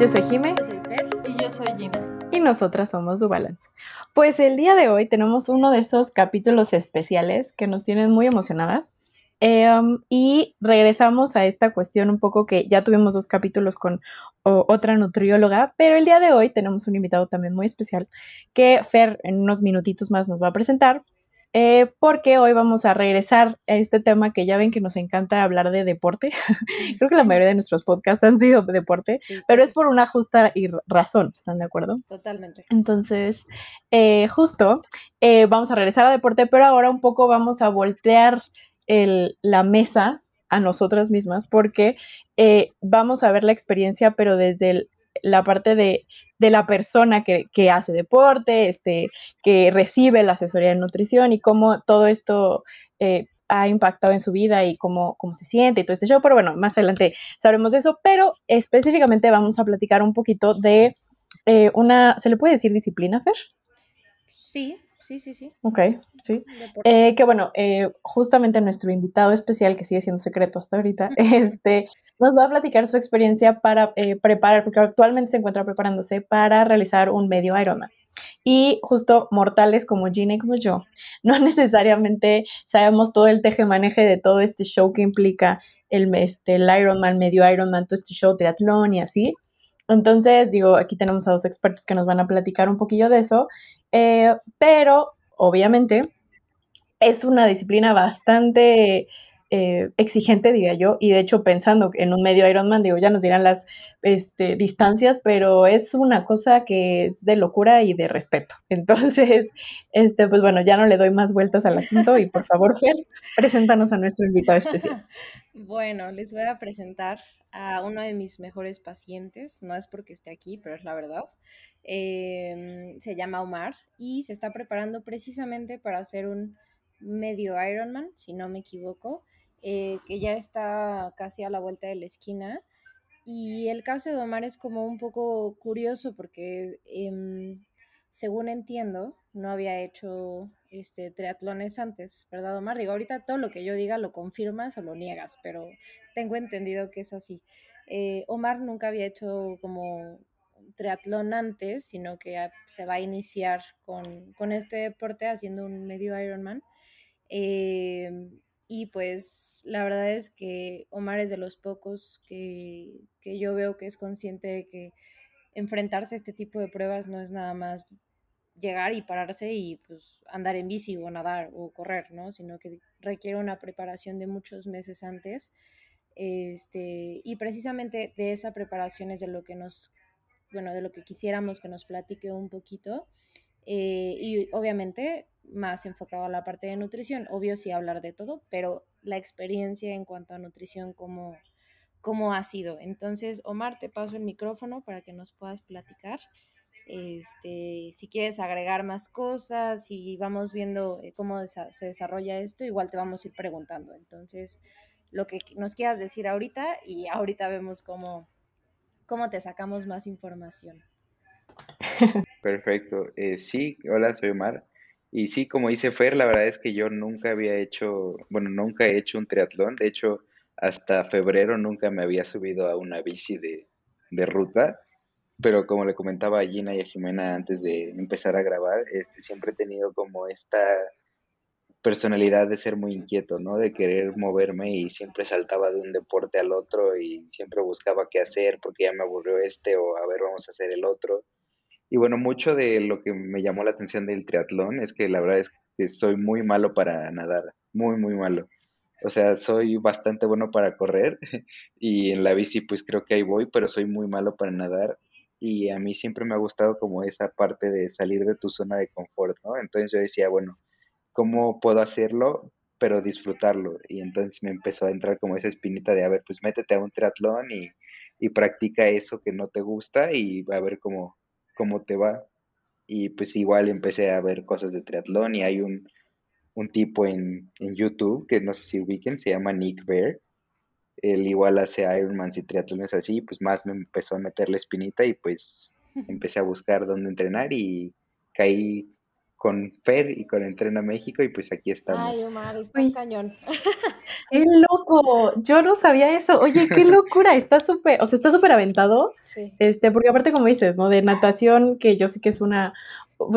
Yo soy Jime. Yo soy Fer. Y yo soy Gina. Y nosotras somos Dubalance. Pues el día de hoy tenemos uno de esos capítulos especiales que nos tienen muy emocionadas. Em, y regresamos a esta cuestión un poco que ya tuvimos dos capítulos con otra nutrióloga, pero el día de hoy tenemos un invitado también muy especial que Fer en unos minutitos más nos va a presentar. Eh, porque hoy vamos a regresar a este tema que ya ven que nos encanta hablar de deporte. Creo que la mayoría de nuestros podcasts han sido de deporte, pero es por una justa y razón, ¿están de acuerdo? Totalmente. Entonces, eh, justo, eh, vamos a regresar a deporte, pero ahora un poco vamos a voltear la mesa a nosotras mismas porque vamos a ver la experiencia, pero desde la parte de de la persona que, hace deporte, este, que recibe la asesoría de nutrición y cómo todo esto eh, ha impactado en su vida y cómo, cómo se siente y todo este show. Pero bueno, más adelante sabremos de eso, pero específicamente vamos a platicar un poquito de eh, una, ¿se le puede decir disciplina, Fer? Sí, sí, sí, sí. Ok, sí. Eh, que bueno, eh, justamente nuestro invitado especial, que sigue siendo secreto hasta ahorita, este, nos va a platicar su experiencia para eh, preparar, porque actualmente se encuentra preparándose para realizar un medio Ironman. Y justo mortales como Gina y como yo, no necesariamente sabemos todo el teje-maneje de todo este show que implica el, este, el Ironman, medio Ironman, todo este show triatlón y así. Entonces, digo, aquí tenemos a dos expertos que nos van a platicar un poquillo de eso, eh, pero obviamente es una disciplina bastante eh, exigente, diría yo, y de hecho pensando en un medio Ironman, digo, ya nos dirán las este, distancias, pero es una cosa que es de locura y de respeto. Entonces, este, pues bueno, ya no le doy más vueltas al asunto y por favor, Fer, preséntanos a nuestro invitado especial. Bueno, les voy a presentar a uno de mis mejores pacientes, no es porque esté aquí, pero es la verdad. Em, se llama Omar y se está preparando precisamente para hacer un medio Ironman, si no me equivoco. Eh, que ya está casi a la vuelta de la esquina. Y el caso de Omar es como un poco curioso porque, em, según entiendo, no había hecho este, triatlones antes, ¿verdad, Omar? Digo, ahorita todo lo que yo diga lo confirmas o lo niegas, pero tengo entendido que es así. Eh, Omar nunca había hecho como triatlón antes, sino que se va a iniciar con, con este deporte haciendo un medio Ironman. Eh, y pues la verdad es que Omar es de los pocos que, yo veo que es consciente de que enfrentarse a este tipo de pruebas no es nada más llegar y pararse y pues andar en bici o nadar o correr, ¿no? Sino que requiere una preparación de muchos meses antes. Este, y precisamente de esa preparación es de lo que nos, bueno, de lo que quisiéramos que nos platique un poquito. Eh, y obviamente más enfocado a la parte de nutrición. Obvio sí hablar de todo, pero la experiencia en cuanto a nutrición, ¿cómo, cómo ha sido? Entonces, Omar, te paso el micrófono para que nos puedas platicar. Este, si quieres agregar más cosas y vamos viendo eh, cómo se desarrolla esto, igual te vamos a ir preguntando. Entonces, lo que nos quieras decir ahorita y ahorita vemos cómo, cómo te sacamos más información. Perfecto. Eh, sí, hola, soy Omar. Y sí, como dice Fer, la verdad es que yo nunca había hecho, bueno, nunca he hecho un triatlón. De hecho, hasta febrero nunca me había subido a una bici de, de ruta. Pero como le comentaba a Gina y a Jimena antes de empezar a grabar, este, siempre he tenido como esta personalidad de ser muy inquieto, ¿no? De querer moverme y siempre saltaba de un deporte al otro y siempre buscaba qué hacer porque ya me aburrió este o a ver, vamos a hacer el otro. Y bueno, mucho de lo que me llamó la atención del triatlón es que la verdad es que soy muy malo para nadar, muy, muy malo. O sea, soy bastante bueno para correr y en la bici pues creo que ahí voy, pero soy muy malo para nadar y a mí siempre me ha gustado como esa parte de salir de tu zona de confort, ¿no? Entonces yo decía, bueno, ¿cómo puedo hacerlo pero disfrutarlo? Y entonces me empezó a entrar como esa espinita de, a ver, pues métete a un triatlón y, y practica eso que no te gusta y a ver cómo, cómo te va. Y pues igual empecé a ver cosas de triatlón y hay un, tipo en, YouTube que no sé si ubiquen, se llama Nick Bear. Él igual hace Ironman y triatlones así, pues más me empezó a meter la espinita y pues empecé a buscar dónde entrenar y caí con Fer y con Entrena México y pues aquí estamos. Ay, Omar, estás cañón. ¡Qué loco! Yo no sabía eso. Oye, qué locura, está súper, o sea, está súper aventado. Sí. Este, porque aparte como dices, ¿no? De natación, que yo sé que es una,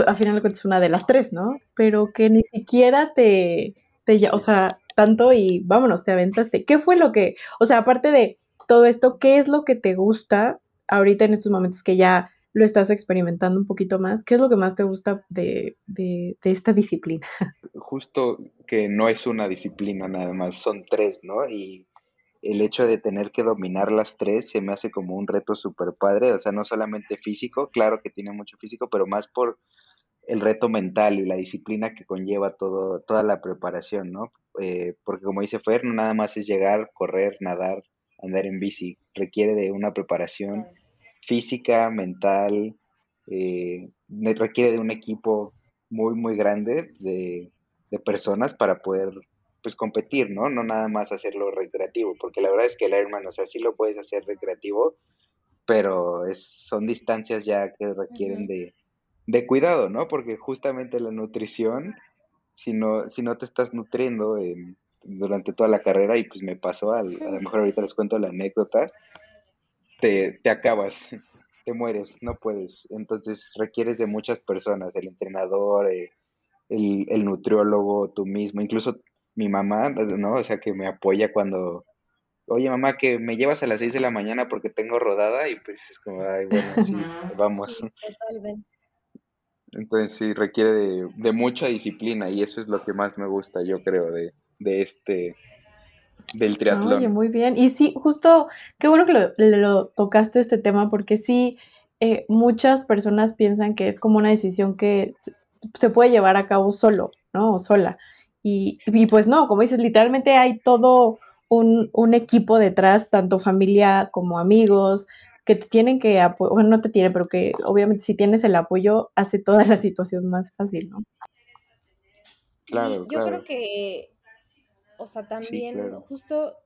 al final de cuentas es una de las tres, ¿no? Pero que ni siquiera te, te o sea, tanto y vámonos, te aventaste. ¿Qué fue lo que, o sea, aparte de todo esto, qué es lo que te gusta ahorita en estos momentos que ya lo estás experimentando un poquito más, ¿qué es lo que más te gusta de, esta disciplina? Justo que no es una disciplina nada más, son tres, ¿no? Y el hecho de tener que dominar las tres se me hace como un reto súper padre, o sea, no solamente físico, claro que tiene mucho físico, pero más por el reto mental y la disciplina que conlleva todo, toda la preparación, ¿no? Eh, porque como dice Fer, no nada más es llegar, correr, nadar, andar en bici, requiere de una preparación física, mental, eh, requiere de un equipo muy, muy grande de, personas para poder pues competir, ¿no? No nada más hacerlo recreativo, porque la verdad es que el Ironman, o sea, sí lo puedes hacer recreativo, pero es, son distancias ya que requieren de, de, cuidado, ¿no? Porque justamente la nutrición, si no, si no te estás nutriendo durante toda la carrera, y pues me pasó, a lo mejor ahorita les cuento la anécdota, te, te acabas, te mueres, no puedes. Entonces requieres de muchas personas, el entrenador, eh, el, el, nutriólogo, tú mismo, incluso mi mamá, ¿no? O sea, que me apoya cuando, oye mamá, que me llevas a las 6 de la mañana porque tengo rodada y pues es como, ay, bueno, sí, vamos. Entonces sí, requiere de, de, mucha disciplina y eso es lo que más me gusta, yo creo, de, de este, del triatlón. Oye, muy bien. Y sí, justo, qué bueno que lo, tocaste este tema, porque sí, eh, muchas personas piensan que es como una decisión que se puede llevar a cabo solo, ¿no? O sola. Y, y pues no, como dices, literalmente hay todo un, un, equipo detrás, tanto familia como amigos, que te tienen que apoyar, bueno, no te tienen, pero que obviamente si tienes el apoyo hace toda la situación más fácil, ¿no? Claro, yo creo que o sea, también justo,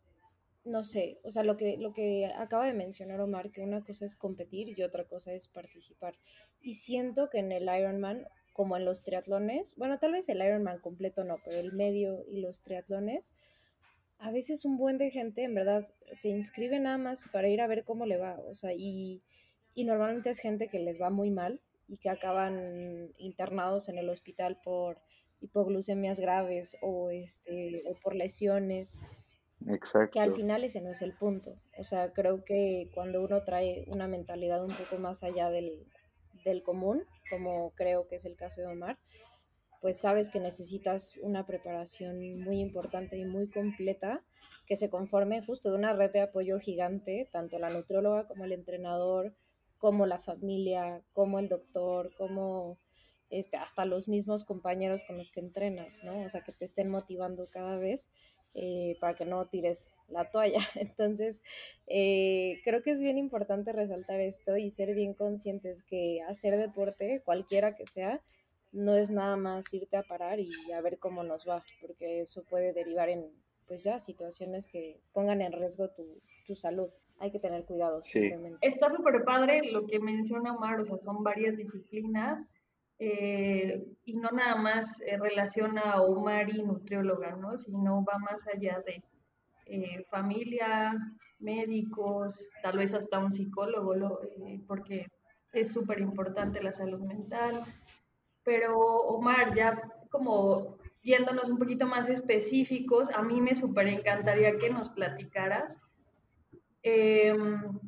no sé, o sea, lo que, lo que acaba de mencionar Omar, que una cosa es competir y otra cosa es participar. Y siento que en el Ironman, como en los triatlones, bueno, tal vez el Ironman completo no, pero el medio y los triatlones, a veces un buen de gente en verdad se inscribe nada más para ir a ver cómo le va, o sea, y, y normalmente es gente que les va muy mal y que acaban internados en el hospital por hipoglucemias graves o, este, o por lesiones. Exacto. Que al final ese no es el punto. O sea, creo que cuando uno trae una mentalidad un poco más allá del, del común, como creo que es el caso de Omar, pues sabes que necesitas una preparación muy importante y muy completa que se conforme justo de una red de apoyo gigante, tanto la nutrióloga como el entrenador, como la familia, como el doctor, como este, hasta los mismos compañeros con los que entrenas, ¿no? O sea, que te estén motivando cada vez eh, para que no tires la toalla. Entonces, eh, creo que es bien importante resaltar esto y ser bien conscientes que hacer deporte, cualquiera que sea, no es nada más irte a parar y a ver cómo nos va, porque eso puede derivar en, pues ya, situaciones que pongan en riesgo tu, tu salud hay que tener cuidado. Sí. Está súper padre lo que menciona Omar, o sea, son varias disciplinas eh, y no nada más eh, relaciona a Omar y nutrióloga, ¿no? Sino va más allá de eh, familia, médicos, tal vez hasta un psicólogo, porque es súper importante la salud mental. Pero Omar, ya como yéndonos un poquito más específicos, a mí me súper encantaría que nos platicaras em,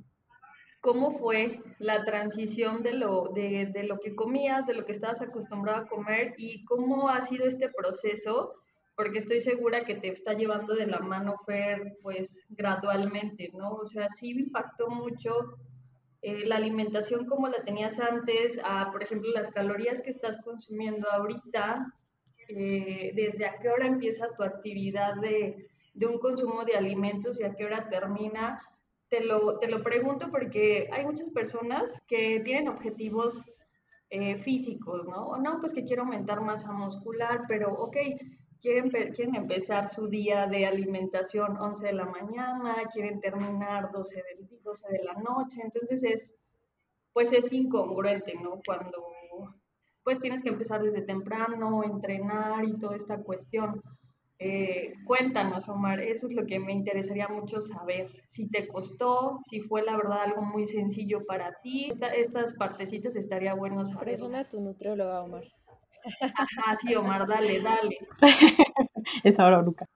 cómo fue la transición de lo, de, de, lo que comías, de lo que estabas acostumbrado a comer y cómo ha sido este proceso, porque estoy segura que te está llevando de la mano Fer, pues gradualmente, ¿no? O sea, sí impactó mucho eh, la alimentación como la tenías antes, a, por ejemplo, las calorías que estás consumiendo ahorita, eh, desde a qué hora empieza tu actividad de, de un consumo de alimentos y a qué hora termina te lo, te lo pregunto porque hay muchas personas que tienen objetivos eh, físicos, ¿no? No, pues que quiero aumentar masa muscular, pero ok, quieren, quieren empezar su día de alimentación 11 de la mañana, quieren terminar 12 de, 12 de la noche, entonces es, pues es incongruente, ¿no? Cuando pues tienes que empezar desde temprano, entrenar y toda esta cuestión. Eh, cuéntanos, Omar, eso es lo que me interesaría mucho saber. Si te costó, si fue la verdad algo muy sencillo para ti. estas partecitas estaría bueno saber. Presume a tu nutrióloga, Omar. Ajá, sí, Omar, dale, dale. es ahora, Luca.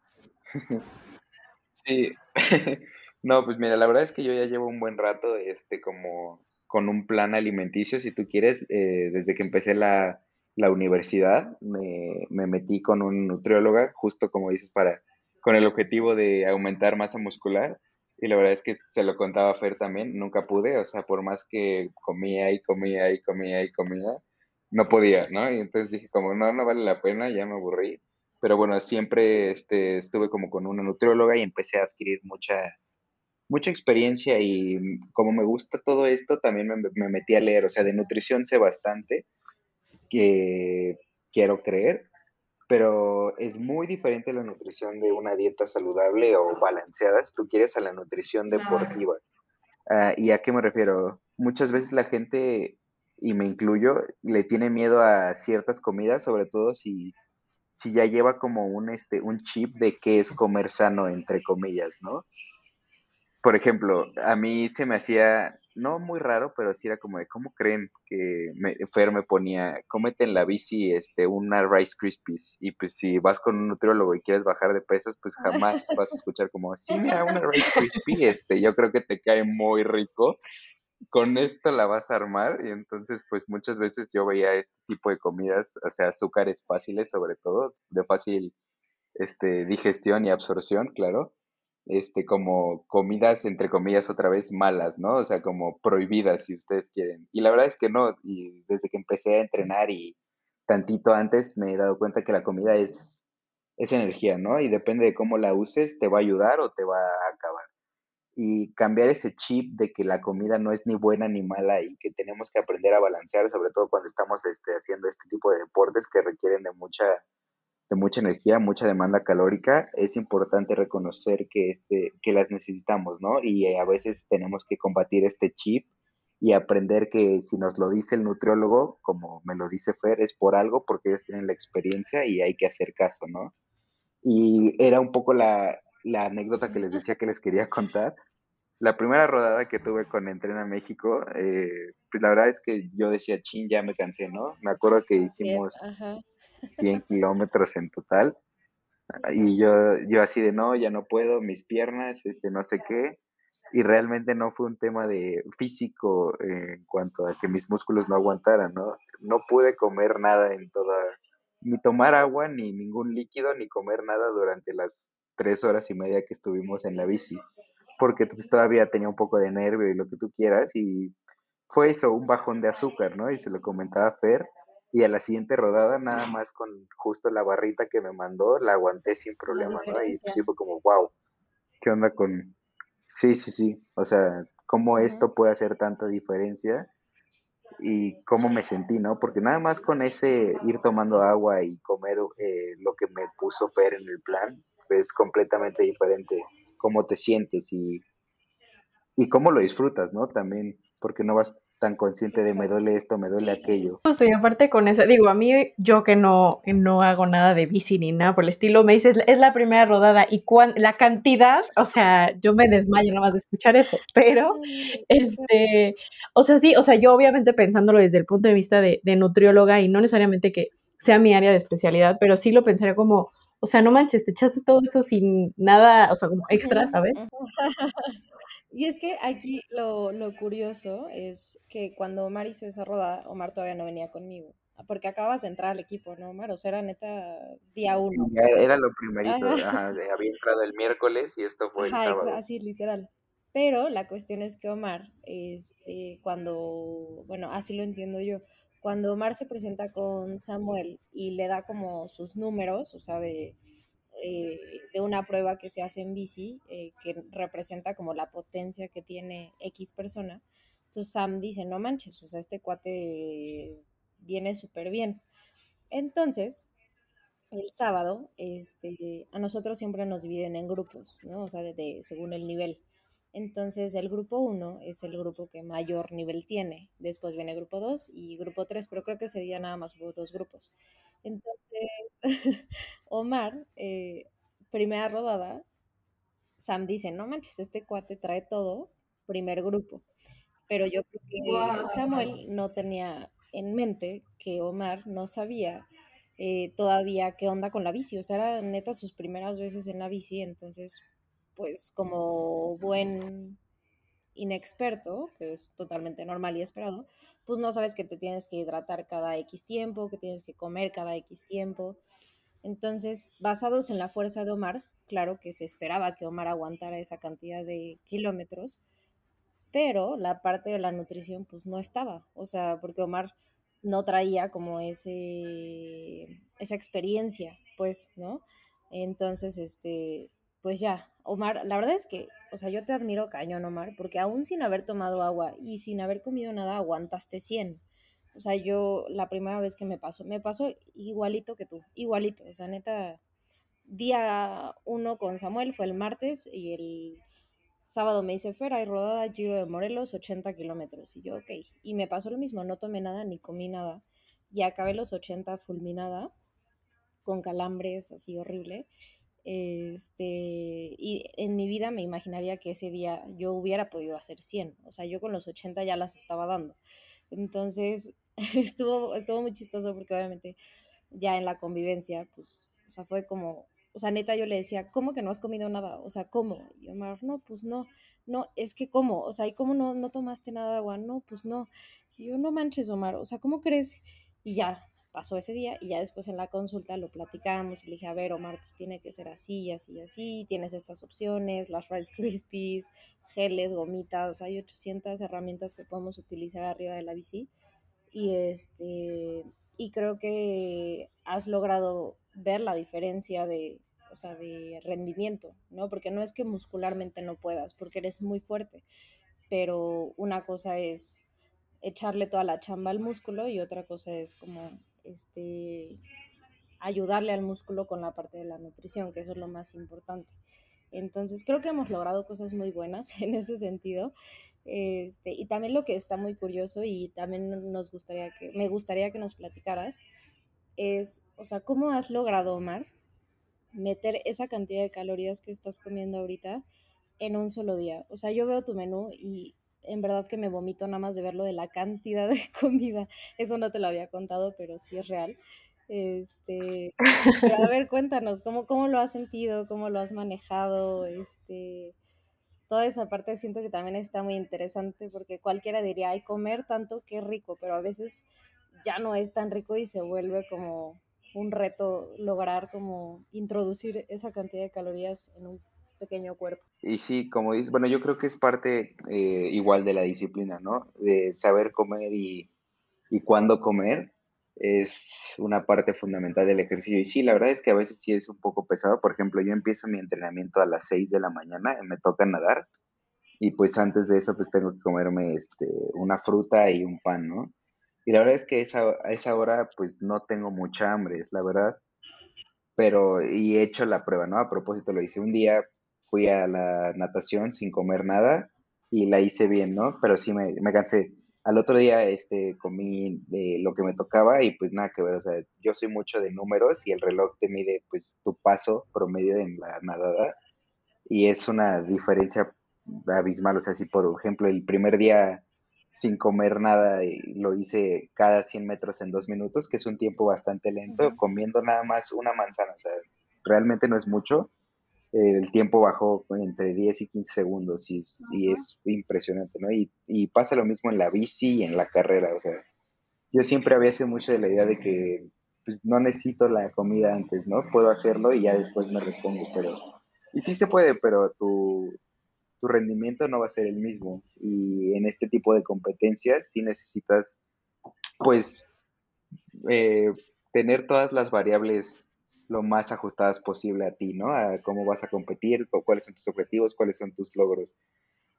Sí. no, pues mira, la verdad es que yo ya llevo un buen rato, este, como con un plan alimenticio, si tú quieres, eh, desde que empecé la, la universidad, me, me, metí con un nutrióloga, justo como dices, para, con el objetivo de aumentar masa muscular. Y la verdad es que se lo contaba a Fer también, nunca pude, o sea, por más que comía y comía y comía y comía, no podía, ¿no? Y entonces dije, como no, no vale la pena, ya me aburrí. Pero bueno, siempre este, estuve como con una nutrióloga y empecé a adquirir mucha, mucha experiencia y como me gusta todo esto, también me, me metí a leer, o sea, de nutrición sé bastante que quiero creer, pero es muy diferente la nutrición de una dieta saludable o balanceada, si tú quieres, a la nutrición deportiva. Ah, ¿Y a qué me refiero? Muchas veces la gente, y me incluyo, le tiene miedo a ciertas comidas, sobre todo si, si ya lleva como un, este, un chip de qué es comer sano, entre comillas, ¿no? Por ejemplo, a mí se me hacía no muy raro, pero sí era como de, ¿cómo creen que me, Fer me ponía, cómete en la bici este, una Rice Krispies? Y pues si vas con un nutriólogo y quieres bajar de pesos, pues jamás vas a escuchar como, sí, mira, una Rice Krispie, este, yo creo que te cae muy rico. Con esto la vas a armar y entonces pues muchas veces yo veía este tipo de comidas, o sea, azúcares fáciles sobre todo, de fácil este, digestión y absorción, claro, este, como comidas, entre comillas, otra vez malas, ¿no? O sea, como prohibidas, si ustedes quieren. Y la verdad es que no, y desde que empecé a entrenar y tantito antes me he dado cuenta que la comida es, es energía, ¿no? Y depende de cómo la uses, te va a ayudar o te va a acabar. Y cambiar ese chip de que la comida no es ni buena ni mala y que tenemos que aprender a balancear, sobre todo cuando estamos este, haciendo este tipo de deportes que requieren de mucha de mucha energía, mucha demanda calórica, es importante reconocer que, este, que las necesitamos, ¿no? Y eh, a veces tenemos que combatir este chip y aprender que si nos lo dice el nutriólogo, como me lo dice Fer, es por algo, porque ellos tienen la experiencia y hay que hacer caso, ¿no? Y era un poco la, la anécdota que les decía que les quería contar. La primera rodada que tuve con Entrena México, eh, pues la verdad es que yo decía, chin, ya me cansé, ¿no? Me acuerdo que hicimos... 100 kilómetros en total. Y yo, yo así de, no, ya no puedo, mis piernas, este, no sé qué. Y realmente no fue un tema de físico en cuanto a que mis músculos no aguantaran, ¿no? No pude comer nada en toda, ni tomar agua, ni ningún líquido, ni comer nada durante las tres horas y media que estuvimos en la bici, porque pues, todavía tenía un poco de nervio y lo que tú quieras, y fue eso, un bajón de azúcar, ¿no? Y se lo comentaba Fer, y a la siguiente rodada nada más con justo la barrita que me mandó, la aguanté sin problema, ¿no? Y sí fue como, wow, ¿qué onda con...? Sí, sí, sí, o sea, cómo esto puede hacer tanta diferencia y cómo me sentí, ¿no? Porque nada más con ese ir tomando agua y comer eh, lo que me puso Fer en el plan, es completamente diferente cómo te sientes y, y cómo lo disfrutas, ¿no? También, porque no vas tan consciente de me duele esto, me duele aquello. Justo, y aparte con eso, digo, a mí, yo que no, no hago nada de bici ni nada por el estilo, me dices, es la primera rodada y la cantidad, o sea, yo me desmayo nada más de escuchar eso, pero, este, o sea, sí, o sea, yo obviamente pensándolo desde el punto de vista de, de nutrióloga y no necesariamente que sea mi área de especialidad, pero sí lo pensaría como, o sea, no manches, te echaste todo eso sin nada, o sea, como extra, ¿sabes? Y es que aquí lo, lo, curioso es que cuando Omar hizo esa rodada, Omar todavía no venía conmigo. Porque acabas de entrar al equipo, ¿no, Omar? O sea, era neta día uno. Era lo primerito, había entrado el miércoles y esto fue el sábado. Así, literal. Pero la cuestión es que Omar, este, cuando, bueno, así lo entiendo yo, cuando Omar se presenta con Samuel y le da como sus números, o sea, de eh, de una prueba que se hace en bici, eh, que representa como la potencia que tiene X persona. Entonces Sam dice, no manches, o sea, este cuate viene súper bien. Entonces, el sábado, este, a nosotros siempre nos dividen en grupos, ¿no? O sea, de, según el nivel. Entonces el grupo 1 es el grupo que mayor nivel tiene. Después viene grupo 2 y grupo 3, pero creo que ese día nada más hubo dos grupos. Entonces, Omar, eh, primera rodada, Sam dice, no manches, este cuate trae todo, primer grupo. Pero yo creo que Samuel no tenía en mente que Omar no sabía eh, todavía qué onda con la bici. O sea, era neta sus primeras veces en la bici, entonces, pues como buen inexperto, que es totalmente normal y esperado, pues no sabes que te tienes que hidratar cada X tiempo, que tienes que comer cada X tiempo. Entonces, basados en la fuerza de Omar, claro que se esperaba que Omar aguantara esa cantidad de kilómetros, pero la parte de la nutrición pues no estaba, o sea, porque Omar no traía como ese, esa experiencia, pues, ¿no? Entonces, este, pues ya, Omar, la verdad es que, o sea, yo te admiro cañón, Omar, porque aún sin haber tomado agua y sin haber comido nada, aguantaste 100. O sea, yo la primera vez que me pasó, me pasó igualito que tú, igualito. O sea, neta, día uno con Samuel fue el martes y el sábado me hice fuera y rodada Giro de Morelos, 80 kilómetros. Y yo, ok. Y me pasó lo mismo, no tomé nada ni comí nada. Y acabé los 80 fulminada, con calambres así horrible. Este, y en mi vida me imaginaría que ese día yo hubiera podido hacer 100. O sea, yo con los 80 ya las estaba dando. Entonces, estuvo, estuvo muy chistoso porque obviamente ya en la convivencia, pues, o sea, fue como, o sea, neta yo le decía, ¿cómo que no has comido nada? O sea, ¿cómo? Y Omar, no, pues no, no, es que ¿cómo? O sea, ¿y cómo no, no tomaste nada de agua? No, pues no. Y yo, no manches, Omar, o sea, ¿cómo crees? Y ya, pasó ese día y ya después en la consulta lo platicamos y le dije, a ver, Omar, pues tiene que ser así, así, así, tienes estas opciones, las Rice Krispies, geles, gomitas, hay 800 herramientas que podemos utilizar arriba de la bici y este y creo que has logrado ver la diferencia de o sea, de rendimiento, ¿no? Porque no es que muscularmente no puedas, porque eres muy fuerte, pero una cosa es echarle toda la chamba al músculo y otra cosa es como este ayudarle al músculo con la parte de la nutrición, que eso es lo más importante. Entonces creo que hemos logrado cosas muy buenas en ese sentido este, y también lo que está muy curioso y también nos gustaría que, me gustaría que nos platicaras es, o sea, ¿cómo has logrado, Omar, meter esa cantidad de calorías que estás comiendo ahorita en un solo día? O sea, yo veo tu menú y en verdad que me vomito nada más de verlo de la cantidad de comida. Eso no te lo había contado, pero sí es real. Este, a ver, cuéntanos, ¿cómo, ¿cómo lo has sentido? ¿Cómo lo has manejado? Este, toda esa parte siento que también está muy interesante porque cualquiera diría, ay, comer tanto, qué rico, pero a veces ya no es tan rico y se vuelve como un reto lograr como introducir esa cantidad de calorías en un pequeño cuerpo. Y sí, como dices, bueno, yo creo que es parte eh, igual de la disciplina, ¿no? De saber comer y, y cuándo comer es una parte fundamental del ejercicio. Y sí, la verdad es que a veces sí es un poco pesado. Por ejemplo, yo empiezo mi entrenamiento a las 6 de la mañana, me toca nadar. Y pues antes de eso, pues tengo que comerme este, una fruta y un pan, ¿no? Y la verdad es que esa, a esa hora, pues no tengo mucha hambre, es la verdad. Pero, y he hecho la prueba, ¿no? A propósito, lo hice un día, fui a la natación sin comer nada y la hice bien, ¿no? Pero sí me, me cansé. Al otro día este, comí de lo que me tocaba y pues nada que ver, o sea, yo soy mucho de números y el reloj te mide pues tu paso promedio en la nadada y es una diferencia abismal, o sea, si por ejemplo el primer día sin comer nada lo hice cada 100 metros en dos minutos, que es un tiempo bastante lento, comiendo nada más una manzana, o sea, realmente no es mucho, el tiempo bajó entre 10 y 15 segundos y es, y es impresionante, ¿no? Y, y, pasa lo mismo en la bici y en la carrera, o sea, yo siempre había sido mucho de la idea de que pues, no necesito la comida antes, ¿no? Puedo hacerlo y ya después me repongo, pero... Y sí se puede, pero tu, tu rendimiento no va a ser el mismo. Y en este tipo de competencias sí necesitas, pues, eh, tener todas las variables lo más ajustadas posible a ti, ¿no? A cómo vas a competir, cuáles son tus objetivos, cuáles son tus logros.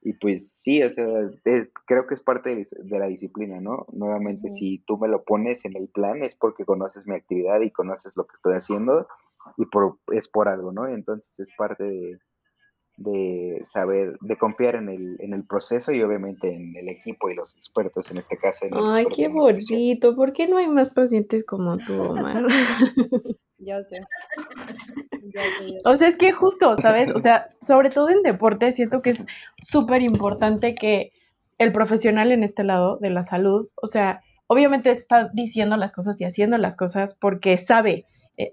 Y pues sí, o sea, creo que es parte de, la disciplina, ¿no? Nuevamente, si tú me lo pones en el plan es porque conoces mi actividad y conoces lo que estoy haciendo y por, es por algo, ¿no? Entonces es parte de, de saber, de confiar en el, en el proceso y obviamente en el equipo y los expertos, en este caso. Ay, qué bonito. ¿Por qué no hay más pacientes como tú, Omar? ya sé. O sea, es que justo, ¿sabes? O sea, sobre todo en deporte, siento que es súper importante que el profesional en este lado de la salud, o sea, obviamente está diciendo las cosas y haciendo las cosas porque sabe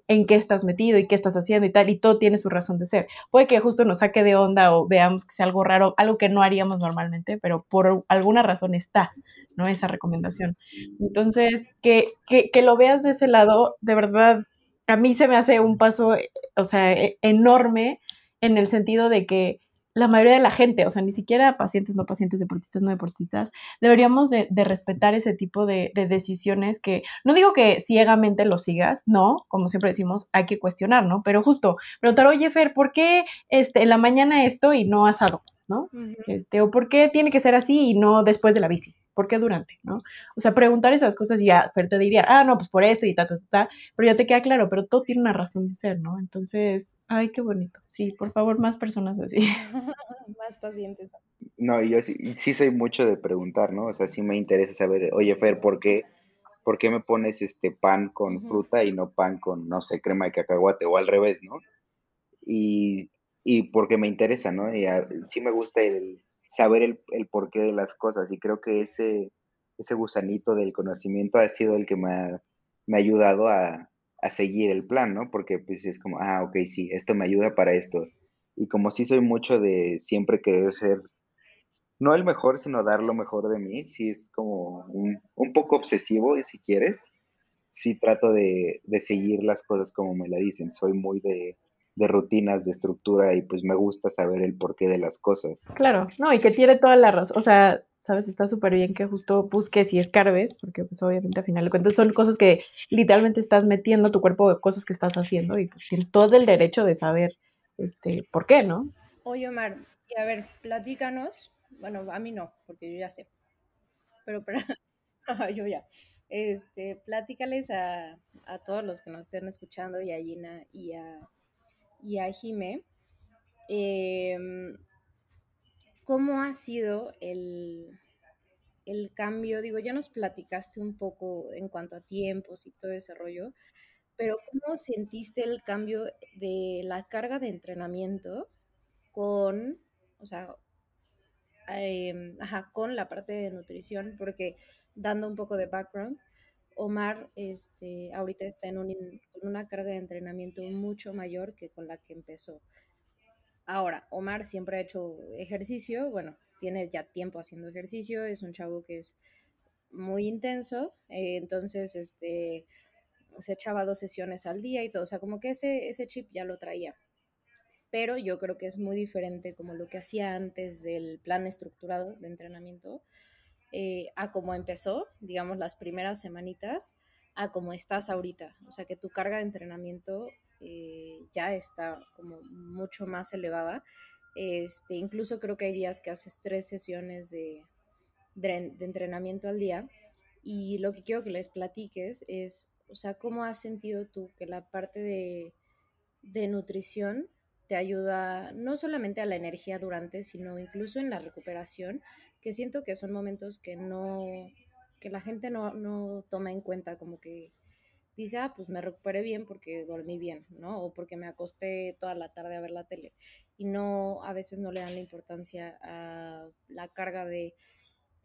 en qué estás metido y qué estás haciendo y tal, y todo tiene su razón de ser. Puede que justo nos saque de onda o veamos que sea algo raro, algo que no haríamos normalmente, pero por alguna razón está, ¿no? Esa recomendación. Entonces, que, que, que lo veas de ese lado, de verdad, a mí se me hace un paso, o sea, e, enorme en el sentido de que la mayoría de la gente, o sea, ni siquiera pacientes, no pacientes, deportistas, no deportistas, deberíamos de, respetar ese tipo de, decisiones que, no digo que ciegamente lo sigas, no, como siempre decimos, hay que cuestionar, ¿no? Pero justo preguntar, oye, Fer, ¿por qué este, en la mañana esto y no asado, ¿no? este, o ¿por qué tiene que ser así y no después de la bici? ¿Por qué durante? ¿no? O sea, preguntar esas cosas y ya, pero te diría, ah, no, pues por esto y ta, ta, ta, pero ya te queda claro, pero todo tiene una razón de ser, ¿no? Entonces, ay, qué bonito. Sí, por favor, más personas así. más pacientes. No, yo sí, sí soy mucho de preguntar, ¿no? O sea, sí me interesa saber, oye, Fer, ¿por qué? ¿Por qué me pones este pan con fruta y no pan con, no sé, crema de cacahuate o al revés, ¿no? Y, y porque me interesa, ¿no? Y sí me gusta el, saber el, el, porqué de las cosas. Y creo que ese, ese gusanito del conocimiento ha sido el que me ha, me ha ayudado a, a, seguir el plan, ¿no? Porque pues es como, ah, ok, sí, esto me ayuda para esto. Y como sí soy mucho de siempre querer ser, no el mejor, sino dar lo mejor de mí, sí es como un, un poco obsesivo, si quieres. Sí trato de, de seguir las cosas como me la dicen. Soy muy de, de rutinas, de estructura y pues me gusta saber el porqué de las cosas. Claro, no, y que tiene toda la razón, o sea, sabes, está súper bien que justo busques y escarbes, porque pues obviamente al final de cuentas son cosas que literalmente estás metiendo a tu cuerpo, cosas que estás haciendo y pues tienes todo el derecho de saber este por qué, ¿no? Oye, Omar, y a ver, platícanos, bueno, a mí no, porque yo ya sé, pero para, yo ya, este, platícales a, a todos los que nos estén escuchando y a Gina y a y a Jime, em, ¿cómo ha sido el, el cambio? Digo, ya nos platicaste un poco en cuanto a tiempos y todo ese rollo, pero ¿cómo sentiste el cambio de la carga de entrenamiento con, o sea, em, con la parte de nutrición? Porque dando un poco de background, Omar este, ahorita está en una carga de entrenamiento mucho mayor que con la que empezó. Ahora, Omar siempre ha hecho ejercicio, bueno, tiene ya tiempo haciendo ejercicio, es un chavo que es muy intenso, eh, entonces este, se echaba dos sesiones al día y todo, o sea, como que ese, ese chip ya lo traía. Pero yo creo que es muy diferente como lo que hacía antes del plan estructurado de entrenamiento eh, a cómo empezó, digamos, las primeras semanitas, a cómo estás ahorita. O sea, que tu carga de entrenamiento eh, ya está como mucho más elevada. Este, incluso creo que hay días que haces tres sesiones de, de, entrenamiento al día. Y lo que quiero que les platiques es, o sea, cómo has sentido tú que la parte de, de nutrición te ayuda no solamente a la energía durante, sino incluso en la recuperación que siento que son momentos que no, que la gente no, no toma en cuenta, como que dice, ah, pues me recuperé bien porque dormí bien, ¿no? O porque me acosté toda la tarde a ver la tele. Y no, a veces no le dan la importancia a la carga de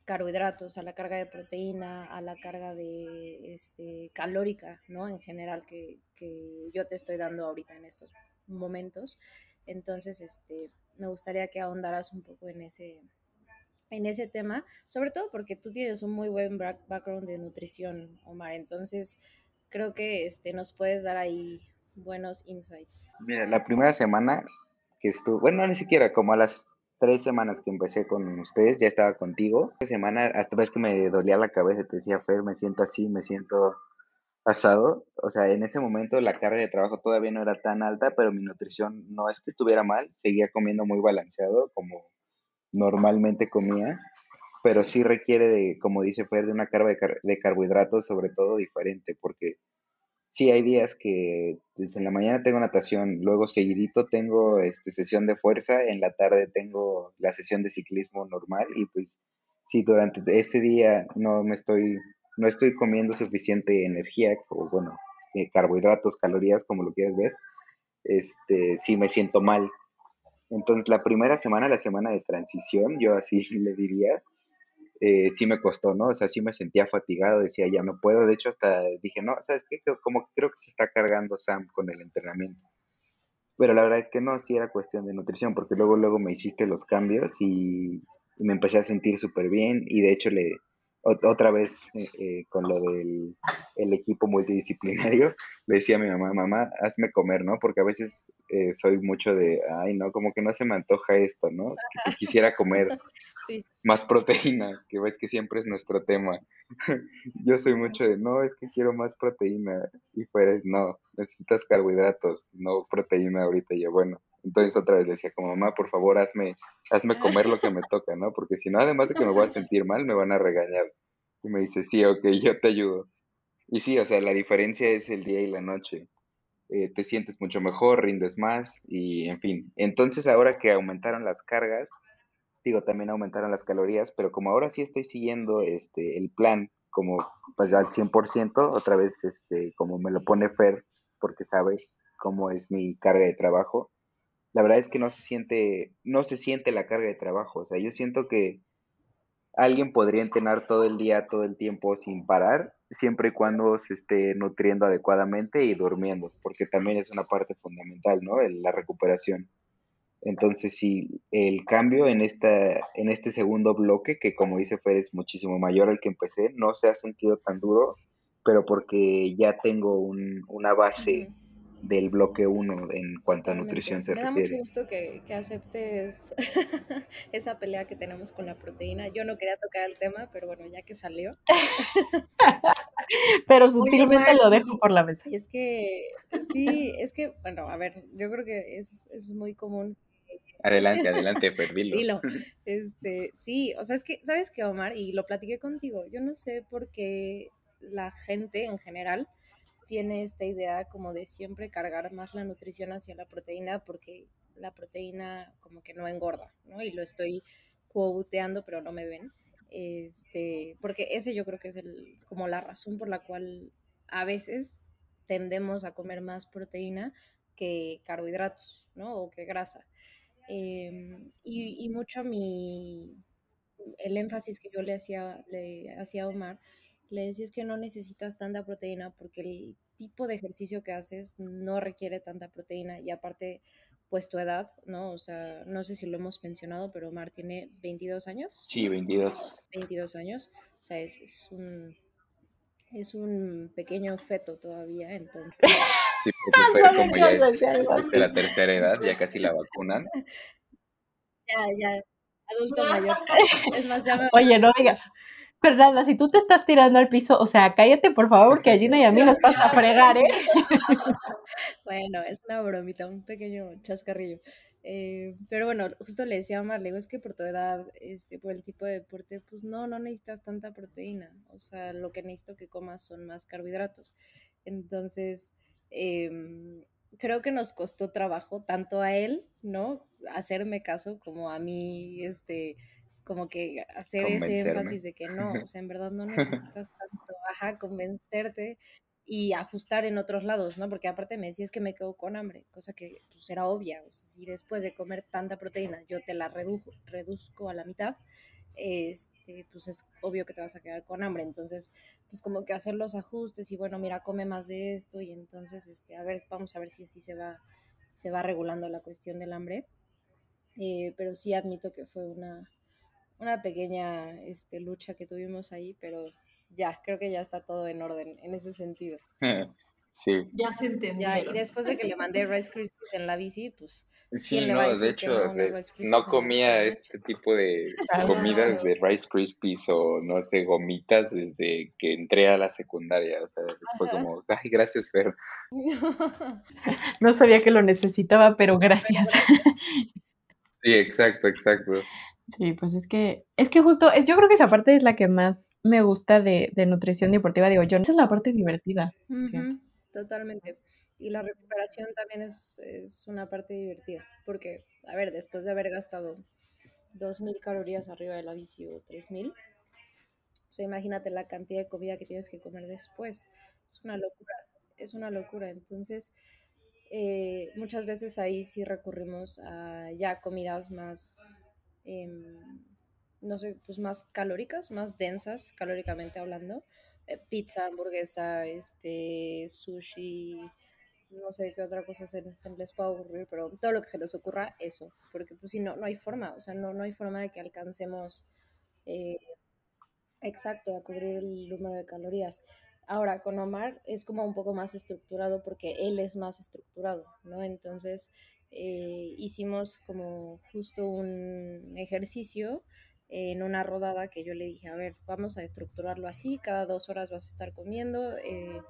carbohidratos, a la carga de proteína, a la carga de este, calórica, ¿no? En general que, que yo te estoy dando ahorita en estos momentos. Entonces, este, me gustaría que ahondaras un poco en ese, en ese tema, sobre todo porque tú tienes un muy buen background de nutrición, Omar, entonces creo que este, nos puedes dar ahí buenos insights. Mira, la primera semana que estuve, bueno, ni siquiera, como a las tres semanas que empecé con ustedes, ya estaba contigo. Esta semana, hasta vez que me dolía la cabeza, te decía, Fer, me siento así, me siento pasado. O sea, en ese momento la carga de trabajo todavía no era tan alta, pero mi nutrición no es que estuviera mal, seguía comiendo muy balanceado, como normalmente comía, pero sí requiere de, como dice Fer, de una carga de, carbohidratos sobre todo diferente, porque sí, hay días que desde la mañana tengo natación, luego seguidito tengo este, sesión de fuerza, en la tarde tengo la sesión de ciclismo normal y pues si durante ese día no me estoy, no estoy comiendo suficiente energía o bueno, eh, carbohidratos, calorías, como lo quieras ver, este, sí me siento mal. Entonces la primera semana, la semana de transición, yo así le diría, eh, sí me costó, ¿no? O sea, sí me sentía fatigado, decía, ya no puedo. De hecho, hasta dije, no, ¿sabes qué? Como creo que se está cargando Sam con el entrenamiento. Pero la verdad es que no, sí era cuestión de nutrición, porque luego, luego me hiciste los cambios y, y me empecé a sentir súper bien y de hecho le, otra vez eh, eh, con lo del el equipo multidisciplinario, le decía a mi mamá, mamá, hazme comer, ¿no? Porque a veces eh, soy mucho de, ay, no, como que no se me antoja esto, ¿no? Que, quisiera comer más proteína, que ves que siempre es nuestro tema. Yo soy mucho de, no, es que quiero más proteína. Y pues, no, necesitas carbohidratos, no proteína ahorita. Y yo, bueno, entonces otra vez le decía como, mamá, por favor, hazme, hazme comer lo que me toca, ¿no? Porque si no, además de que me voy a sentir mal, me van a regañar. Y me dice, sí, ok, yo te ayudo. Y sí, o sea, la diferencia es el día y la noche. Eh, te sientes mucho mejor, rindes más y en fin. Entonces ahora que aumentaron las cargas, digo, también aumentaron las calorías, pero como ahora sí estoy siguiendo este, el plan como pues al 100%, otra vez este, como me lo pone Fer, porque sabe cómo es mi carga de trabajo, la verdad es que no se siente, no se siente la carga de trabajo. O sea, yo siento que alguien podría entrenar todo el día, todo el tiempo sin parar, siempre y cuando se esté nutriendo adecuadamente y durmiendo, porque también es una parte fundamental, ¿no? la recuperación. Entonces, sí, el cambio en, esta, en este segundo bloque, que como dice Fer es muchísimo mayor al que empecé, no se ha sentido tan duro, pero porque ya tengo una base del bloque 1 en cuanto a nutrición se refiere. Me da mucho gusto que, que aceptes esa pelea que tenemos con la proteína. Yo no quería tocar el tema, pero bueno, ya que salió. pero sutilmente lo dejo por la mesa. Y es que, sí, es que, bueno, a ver, yo creo que es, es muy común Adelante, adelante, perdilo. Dilo. Este, sí, o sea, es que, ¿sabes qué, Omar? Y lo platiqué contigo. Yo no sé por qué la gente en general tiene esta idea como de siempre cargar más la nutrición hacia la proteína porque la proteína como que no engorda, ¿no? Y lo estoy quoteando, pero no me ven. Este, porque ese yo creo que es el, como la razón por la cual a veces tendemos a comer más proteína que carbohidratos, ¿no? O que grasa. Em, y, y, mucho mi, el énfasis que yo le hacía, le hacía a Omar le decía es que no necesitas tanta proteína porque el tipo de ejercicio que haces no requiere tanta proteína y aparte pues tu edad, ¿no? O sea, no sé si lo hemos mencionado, pero Omar tiene 22 años. Sí, 22. 22 años, o sea, es, un es un pequeño feto todavía, entonces. Sí, porque como ya es de la tercera edad, ya casi la vacunan. Ya, ya, adulto mayor. Es más, ya me... Oye, no, diga, Fernanda, si tú te estás tirando al piso, o sea, cállate por favor, que a Gina y a mí nos pasa a fregar, ¿eh? Bueno, es una bromita, un pequeño chascarrillo. Eh, pero bueno, justo le decía a Omar, le digo, es que por tu edad, este, por el tipo de deporte, pues no, no necesitas tanta proteína. O sea, lo que necesito que comas son más carbohidratos. Entonces, em, creo que nos costó trabajo, tanto a él, ¿no? Hacerme caso, como a mí, este, como que hacer ese énfasis de que no, o sea, en verdad no necesitas tanto, ajá, convencerte y ajustar en otros lados, ¿no? Porque aparte me decías que me quedo con hambre, cosa que pues era obvia, o sea, si después de comer tanta proteína yo te la redujo, reduzco a la mitad, este, pues es obvio que te vas a quedar con hambre, entonces, pues como que hacer los ajustes y bueno, mira, come más de esto y entonces, este, a ver, vamos a ver si así se va, se va regulando la cuestión del hambre, eh, pero sí admito que fue una, una pequeña este, lucha que tuvimos ahí, pero ya, creo que ya está todo en orden en ese sentido. Sí. Ya se entendió. y después de que le mandé Rice Krispies en la bici, pues... Sí, no, de hecho, no, comía este tipo de comidas de Rice Krispies o, no sé, gomitas desde que entré a la secundaria. O sea, fue como, ay, gracias, Fer. No sabía que lo necesitaba, pero gracias. Sí, exacto, exacto. Sí, pues es que, es que justo, yo creo que esa parte es la que más me gusta de, de nutrición deportiva. Digo, yo, esa es la parte divertida. totalmente. Y la recuperación también es, es una parte divertida, porque, a ver, después de haber gastado 2.000 calorías arriba de la bici o 3.000, o sea, imagínate la cantidad de comida que tienes que comer después. Es una locura, es una locura. Entonces, eh, muchas veces ahí sí recurrimos a ya comidas más, em, no sé, pues más calóricas, más densas, calóricamente hablando. Eh, pizza, hamburguesa, este, sushi, no sé qué otra cosa se, les pueda ocurrir, pero todo lo que se les ocurra, eso, porque pues si no, no hay forma, o sea, no, no hay forma de que alcancemos eh, exacto a cubrir el número de calorías. Ahora, con Omar es como un poco más estructurado porque él es más estructurado, ¿no? Entonces, eh, hicimos como justo un ejercicio en una rodada que yo le dije, a ver, vamos a estructurarlo así, cada dos horas vas a estar comiendo eh,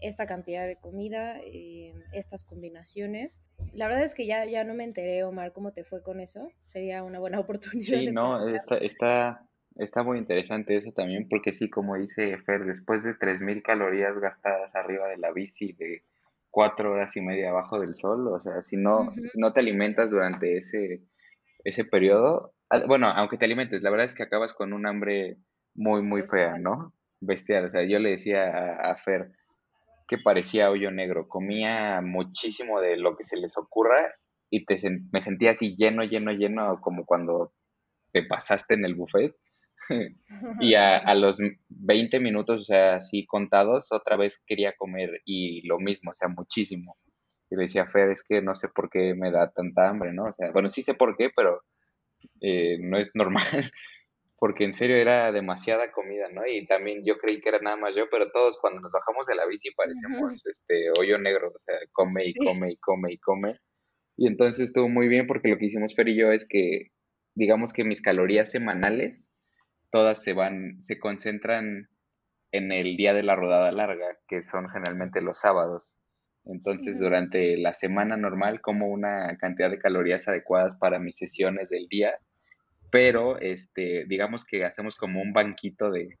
esta cantidad de comida, eh, estas combinaciones. La verdad es que ya, ya no me enteré, Omar, cómo te fue con eso. Sería una buena oportunidad. Sí, no, está, está, Está muy interesante eso también, porque sí, como dice Fer, después de 3.000 calorías gastadas arriba de la bici de cuatro horas y media abajo del sol, o sea, si no, si no te alimentas durante ese, ese periodo, bueno, aunque te alimentes, la verdad es que acabas con un hambre muy, muy fea, ¿no? Bestial, o sea, yo le decía a, Fer que parecía hoyo negro, comía muchísimo de lo que se les ocurra y te, me sentía así lleno, lleno, lleno, como cuando te pasaste en el buffet y a, los 20 minutos, o sea, así contados, otra vez quería comer y lo mismo, o sea, muchísimo. Y le decía, Fer, es que no sé por qué me da tanta hambre, ¿no? O sea, bueno, sí sé por qué, pero eh, no es normal, porque en serio era demasiada comida, ¿no? Y también yo creí que era nada más yo, pero todos cuando nos bajamos de la bici parecemos este hoyo negro, o sea, come y come y come y come. Y entonces estuvo muy bien porque lo que hicimos Fer y yo es que, digamos que mis calorías semanales todas se van, se concentran en el día de la rodada larga, que son generalmente los sábados. Entonces, durante la semana normal como una cantidad de calorías adecuadas para mis sesiones del día, pero este, digamos que hacemos como un banquito de,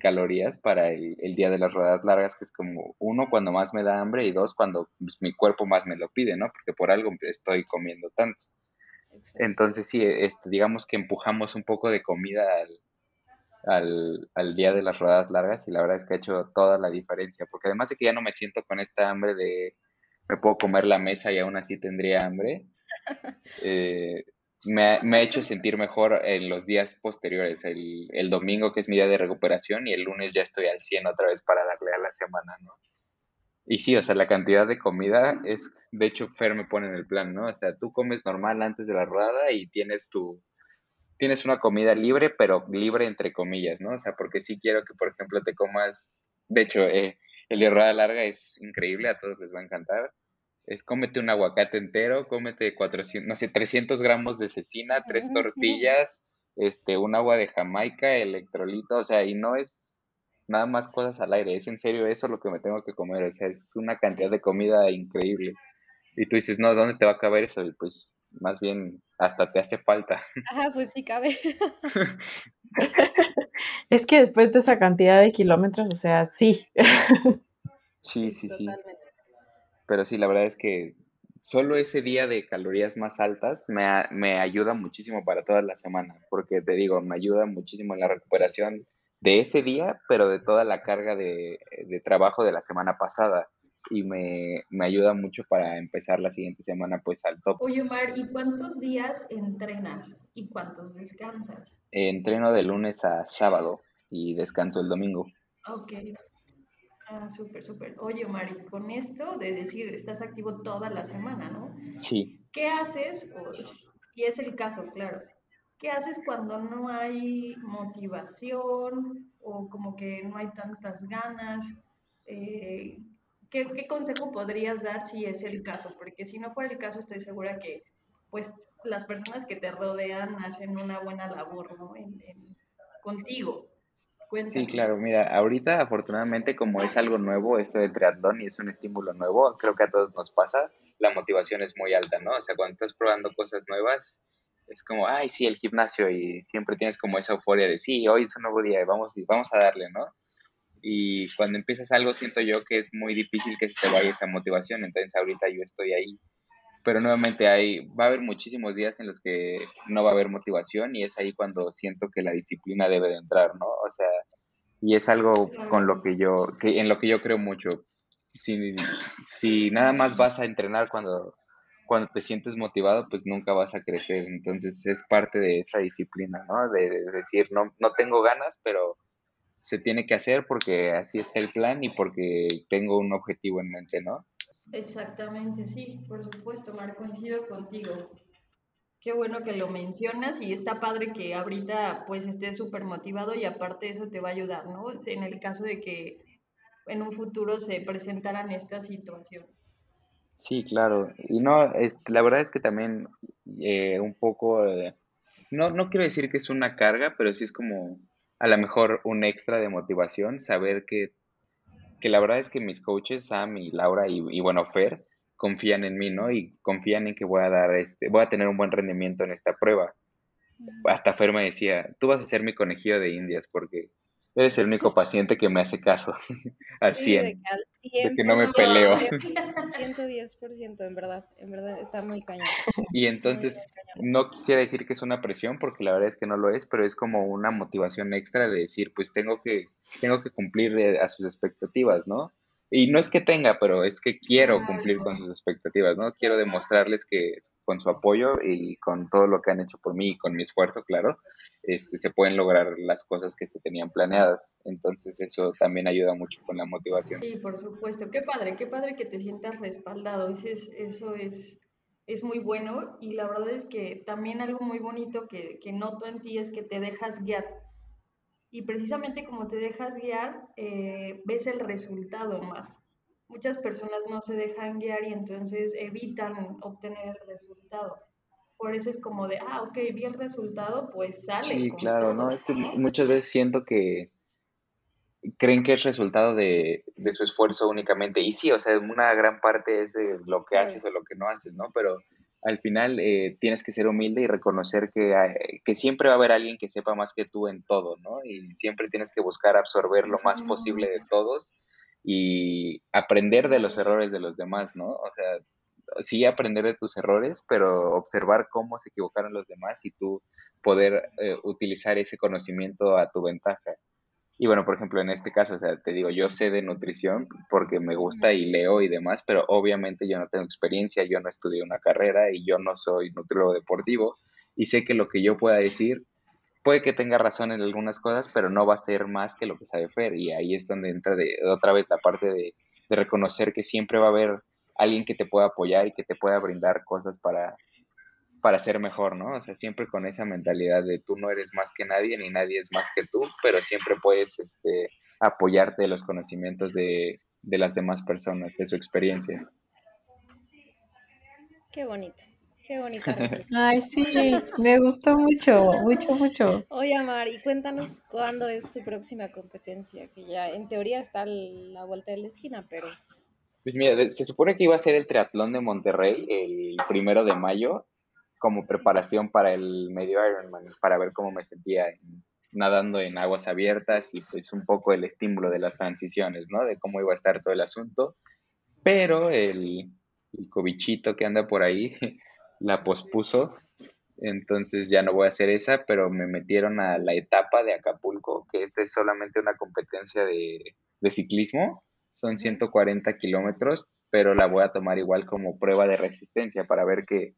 calorías para el, día de las rodadas largas, que es como uno cuando más me da hambre y dos cuando pues, mi cuerpo más me lo pide, ¿no? Porque por algo estoy comiendo tanto. Entonces, sí, este, digamos que empujamos un poco de comida al, al, al, día de las rodadas largas y la verdad es que ha hecho toda la diferencia, porque además de que ya no me siento con esta hambre de me puedo comer la mesa y aún así tendría hambre, eh, me, me, ha hecho sentir mejor en los días posteriores, el, el, domingo que es mi día de recuperación y el lunes ya estoy al 100 otra vez para darle a la semana, ¿no? Y sí, o sea, la cantidad de comida es, de hecho, Fer me pone en el plan, ¿no? O sea, tú comes normal antes de la rodada y tienes tu, tienes una comida libre, pero libre entre comillas, ¿no? O sea, porque sí quiero que, por ejemplo, te comas, de hecho, eh, el de rueda larga es increíble, a todos les va a encantar. Es cómete un aguacate entero, cómete 400, no sé, 300 gramos de cecina, tres tortillas, este, un agua de Jamaica, electrolito, o sea, y no es nada más cosas al aire, es en serio eso lo que me tengo que comer, o sea, es una cantidad de comida increíble. Y tú dices, no, ¿dónde te va a caber eso? Y pues más bien hasta te hace falta. Ajá, pues sí cabe. es que después de esa cantidad de kilómetros, o sea, sí. sí, sí, sí. Pero sí, la verdad es que solo ese día de calorías más altas me, me ayuda muchísimo para toda la semana, porque te digo, me ayuda muchísimo en la recuperación de ese día, pero de toda la carga de, de trabajo de la semana pasada y me, ayuda mucho para empezar la siguiente semana pues al top. Oye Omar, ¿y cuántos días entrenas y cuántos descansas? entreno de lunes a sábado y descanso el domingo. Ok. Ah, súper, súper. Oye Omar, y con esto de decir, estás activo toda la semana, ¿no? Sí. ¿Qué haces? y es el caso, claro. ¿Qué haces cuando no hay motivación o como que no hay tantas ganas? Eh, ¿qué, consejo podrías dar si es el caso? Porque si no fuera el caso, estoy segura que pues las personas que te rodean hacen una buena labor, ¿no? contigo. Sí, claro, mira, ahorita afortunadamente como es algo nuevo, esto del triatlón y es un estímulo nuevo, creo que a todos nos pasa, la motivación es muy alta, ¿no? O sea, cuando estás probando cosas nuevas, es como, ay, sí, el gimnasio y siempre tienes como esa euforia de, sí, hoy es un nuevo día, vamos, vamos a darle, ¿no? Y cuando empiezas algo siento yo que es muy difícil que se te vaya esa motivación, entonces ahorita yo estoy ahí, pero nuevamente hay, va a haber muchísimos días en los que no va a haber motivación y es ahí cuando siento que la disciplina debe de entrar, ¿no? O sea, y es algo con lo que yo, que, en lo que yo creo mucho. Si, si nada más vas a entrenar cuando, cuando te sientes motivado, pues nunca vas a crecer. Entonces es parte de esa disciplina, ¿no? De, de decir, no, no tengo ganas, pero se tiene que hacer porque así está el plan y porque tengo un objetivo en mente, ¿no? Exactamente, sí, por supuesto, Mar, coincido contigo. Qué bueno que lo mencionas y está padre que ahorita pues estés súper motivado y aparte eso te va a ayudar, ¿no? En el caso de que en un futuro se presentaran estas situaciones. Sí, claro. Y no, es, la verdad es que también eh, un poco, eh, no, no quiero decir que es una carga, pero sí es como a lo mejor un extra de motivación, saber que, que la verdad es que mis coaches, Sam y Laura y, y, bueno, Fer, confían en mí, ¿no? Y confían en que voy a dar este, voy a tener un buen rendimiento en esta prueba. Hasta Fer me decía, tú vas a ser mi conejillo de indias porque Eres el único paciente que me hace caso al 100. de, que, no me peleo. 110%, en verdad, en verdad está muy cañón. Y entonces, no quisiera decir que es una presión, porque la verdad es que no lo es, pero es como una motivación extra de decir, pues tengo que, tengo que cumplir eh, a sus expectativas, ¿no? Y no es que tenga, pero es que quiero cumplir con sus expectativas, ¿no? Quiero demostrarles que con su apoyo y con todo lo que han hecho por mí y con mi esfuerzo, claro, este, se pueden lograr las cosas que se tenían planeadas. Entonces eso también ayuda mucho con la motivación. Sí, por supuesto. Qué padre, qué padre que te sientas respaldado. Eso es, es muy bueno y la verdad es que también algo muy bonito que, que noto en ti es que te dejas guiar. Y precisamente como te dejas guiar, eh, ves el resultado más. Muchas personas no se dejan guiar y entonces evitan obtener el resultado por eso es como de, ah, ok, vi el resultado, pues sale. Sí, claro, ¿no? Es que muchas veces siento que creen que es resultado de, de, su esfuerzo únicamente. Y sí, o sea, una gran parte es de lo que haces o lo que no haces, ¿no? Pero al final eh, tienes que ser humilde y reconocer que, que siempre va a haber alguien que sepa más que tú en todo, ¿no? Y siempre tienes que buscar absorber lo más posible de todos y aprender de los errores de los demás, ¿no? O sea, sí aprender de tus errores, pero observar cómo se equivocaron los demás y tú poder eh, utilizar ese conocimiento a tu ventaja. Y bueno, por ejemplo, en este caso, o sea, te digo, yo sé de nutrición porque me gusta y leo y demás, pero obviamente yo no tengo experiencia, yo no estudié una carrera y yo no soy nutriólogo deportivo y sé que lo que yo pueda decir puede que tenga razón en algunas cosas, pero no va a ser más que lo que sabe Fer y ahí es donde entra de, otra vez la parte de, de reconocer que siempre va a haber alguien que te pueda apoyar y que te pueda brindar cosas para, para ser mejor, ¿no? O sea, siempre con esa mentalidad de tú no eres más que nadie ni nadie es más que tú, pero siempre puedes este, apoyarte de los conocimientos de, de las demás personas, de su experiencia. Qué bonito. Qué bonita. Ay, sí, me gustó mucho, mucho, mucho. Oye, Amar, y cuéntanos cuándo es tu próxima competencia, que ya en teoría está a la vuelta de la esquina, pero pues mira, se supone que iba a ser el triatlón de Monterrey el primero de mayo como preparación para el medio Ironman, para ver cómo me sentía nadando en aguas abiertas y pues un poco el estímulo de las transiciones, ¿no? De cómo iba a estar todo el asunto. Pero el, cobichito que anda por ahí la pospuso, entonces ya no voy a hacer esa, pero me metieron a la etapa de Acapulco, que esta es solamente una competencia de, de ciclismo son 140 kilómetros, pero la voy a tomar igual como prueba de resistencia para ver que,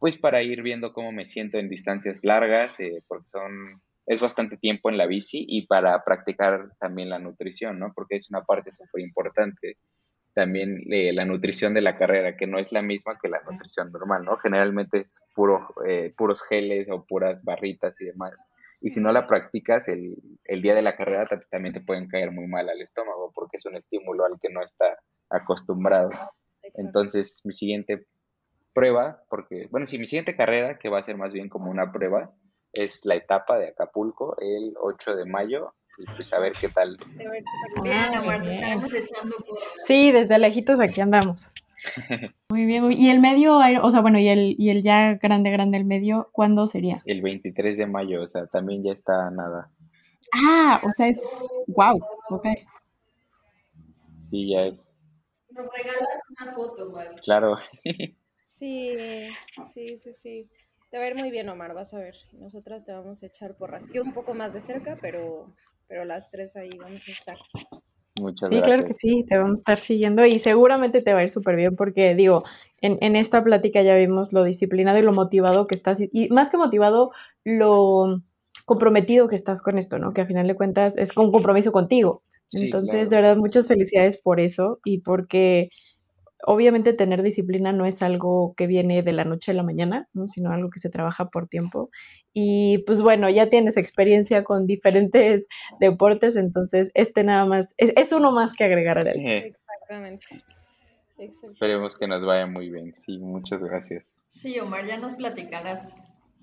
pues para ir viendo cómo me siento en distancias largas, eh, porque son, es bastante tiempo en la bici y para practicar también la nutrición, ¿no? Porque es una parte súper importante. También eh, la nutrición de la carrera, que no es la misma que la nutrición normal, ¿no? Generalmente es puro, eh, puros geles o puras barritas y demás y si no la practicas el, el, día de la carrera también te pueden caer muy mal al estómago porque es un estímulo al que no está acostumbrado. Entonces, mi siguiente prueba, porque, bueno, sí, mi siguiente carrera, que va a ser más bien como una prueba, es la etapa de Acapulco el 8 de mayo y pues a ver qué tal. Bien, amor, te estaremos echando Sí, desde lejitos aquí andamos. Muy bien, y el medio, o sea, bueno, y el, y el ya grande, grande, el medio, ¿cuándo sería? El 23 de mayo, o sea, también ya está nada. Ah, o sea, es. ¡Wow! Ok. Sí, ya es. Nos regalas una foto. Claro. Sí, sí, sí, sí. Te va a ir muy bien, Omar, vas a ver. Nosotras te vamos a echar porras. Yo un poco más de cerca, pero, pero las tres ahí vamos a estar. Muchas Sí, gracias. claro que sí, te vamos a estar siguiendo y seguramente te va a ir súper bien porque digo, en, en esta plática ya vimos lo disciplinado y lo motivado que estás y- más que motivado, lo comprometido que estás con esto, ¿no? Que a final de cuentas es con compromiso contigo. Sí, Entonces, claro. de verdad, muchas felicidades por eso y porque obviamente tener disciplina no es algo que viene de la noche a la mañana, ¿no? Sino algo que se trabaja por tiempo. Y pues bueno, ya tienes experiencia con diferentes deportes, entonces este nada más, es, es uno más que agregar a la lista. Exactamente. Exacto. Esperemos que nos vaya muy bien. Sí, muchas gracias. Sí, Omar, ya nos platicarás.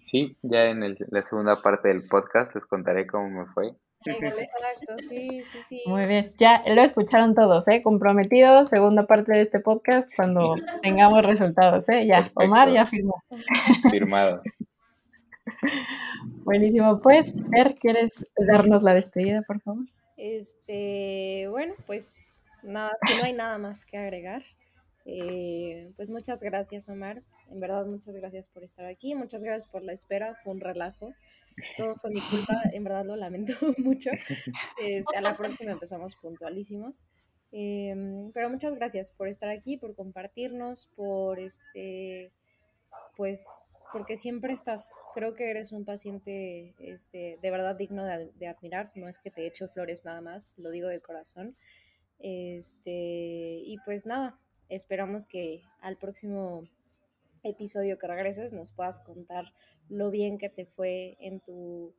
Sí, ya en el- la segunda parte del podcast les contaré cómo me fue. Exacto, sí, sí, sí. Muy bien, ya lo escucharon todos, ¿eh? Comprometidos, segunda parte de este podcast cuando tengamos resultados, ¿eh? Ya, Perfecto. Omar ya firmó. Firmado. Buenísimo, pues, Fer, ¿quieres darnos la despedida, por favor? Este, bueno, pues nada, si no hay nada más que agregar, eh, pues muchas gracias, Omar. En verdad, muchas gracias por estar aquí, muchas gracias por la espera, fue un relajo. Todo fue mi culpa, en verdad lo lamento mucho. Este, a la próxima empezamos puntualísimos. Em, pero muchas gracias por estar aquí, por compartirnos, por este, pues, porque siempre estás, creo que eres un paciente este, de verdad digno de, admirar, no es que te echo flores nada más, lo digo de corazón. Este, y pues nada, esperamos que al próximo episodio que regreses nos puedas contar lo bien que te fue en tu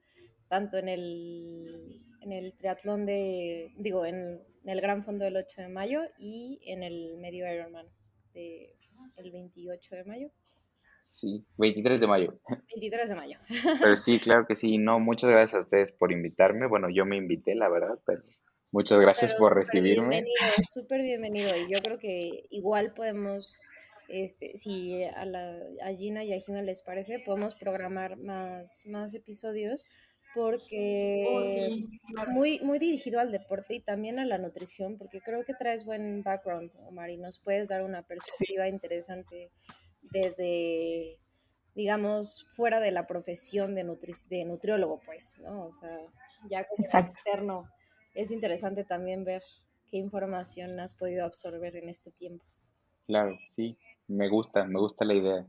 tanto en el en el triatlón de digo en el Gran Fondo del 8 de mayo y en el medio Ironman de el 28 de mayo Sí, 23 de mayo. 23 de mayo Pero sí, claro que sí. No, muchas gracias a ustedes por invitarme. Bueno, yo me invité, la verdad, pero muchas gracias Pero por súper recibirme. Bienvenido, súper bienvenido. Y yo creo que igual podemos, este, si a, la, a Gina y a Jimena les parece, podemos programar más, más episodios porque Oh, sí, claro. muy, muy dirigido al deporte y también a la nutrición, porque creo que traes buen background, Omar, y nos puedes dar una perspectiva interesante desde, digamos, fuera de la profesión de, nutri- de nutriólogo, pues, ¿no? O sea, ya como Exacto. externo, es interesante también ver qué información has podido absorber en este tiempo. Claro, sí. Me gusta, me gusta la idea.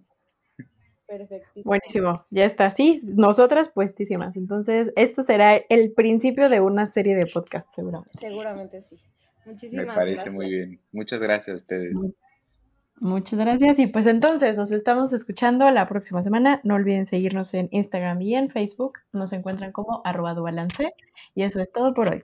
Perfecto. Buenísimo, ya está. Sí, nosotras puestísimas. Entonces, esto será el principio de una serie de podcasts, seguramente. Seguramente sí. Me Muchísimas parece gracias. muy bien. Muchas gracias a ustedes. Muchas gracias. Y pues entonces nos estamos escuchando la próxima semana. No olviden seguirnos en Instagram y en Facebook. Nos encuentran como arroba. Y eso es todo por hoy.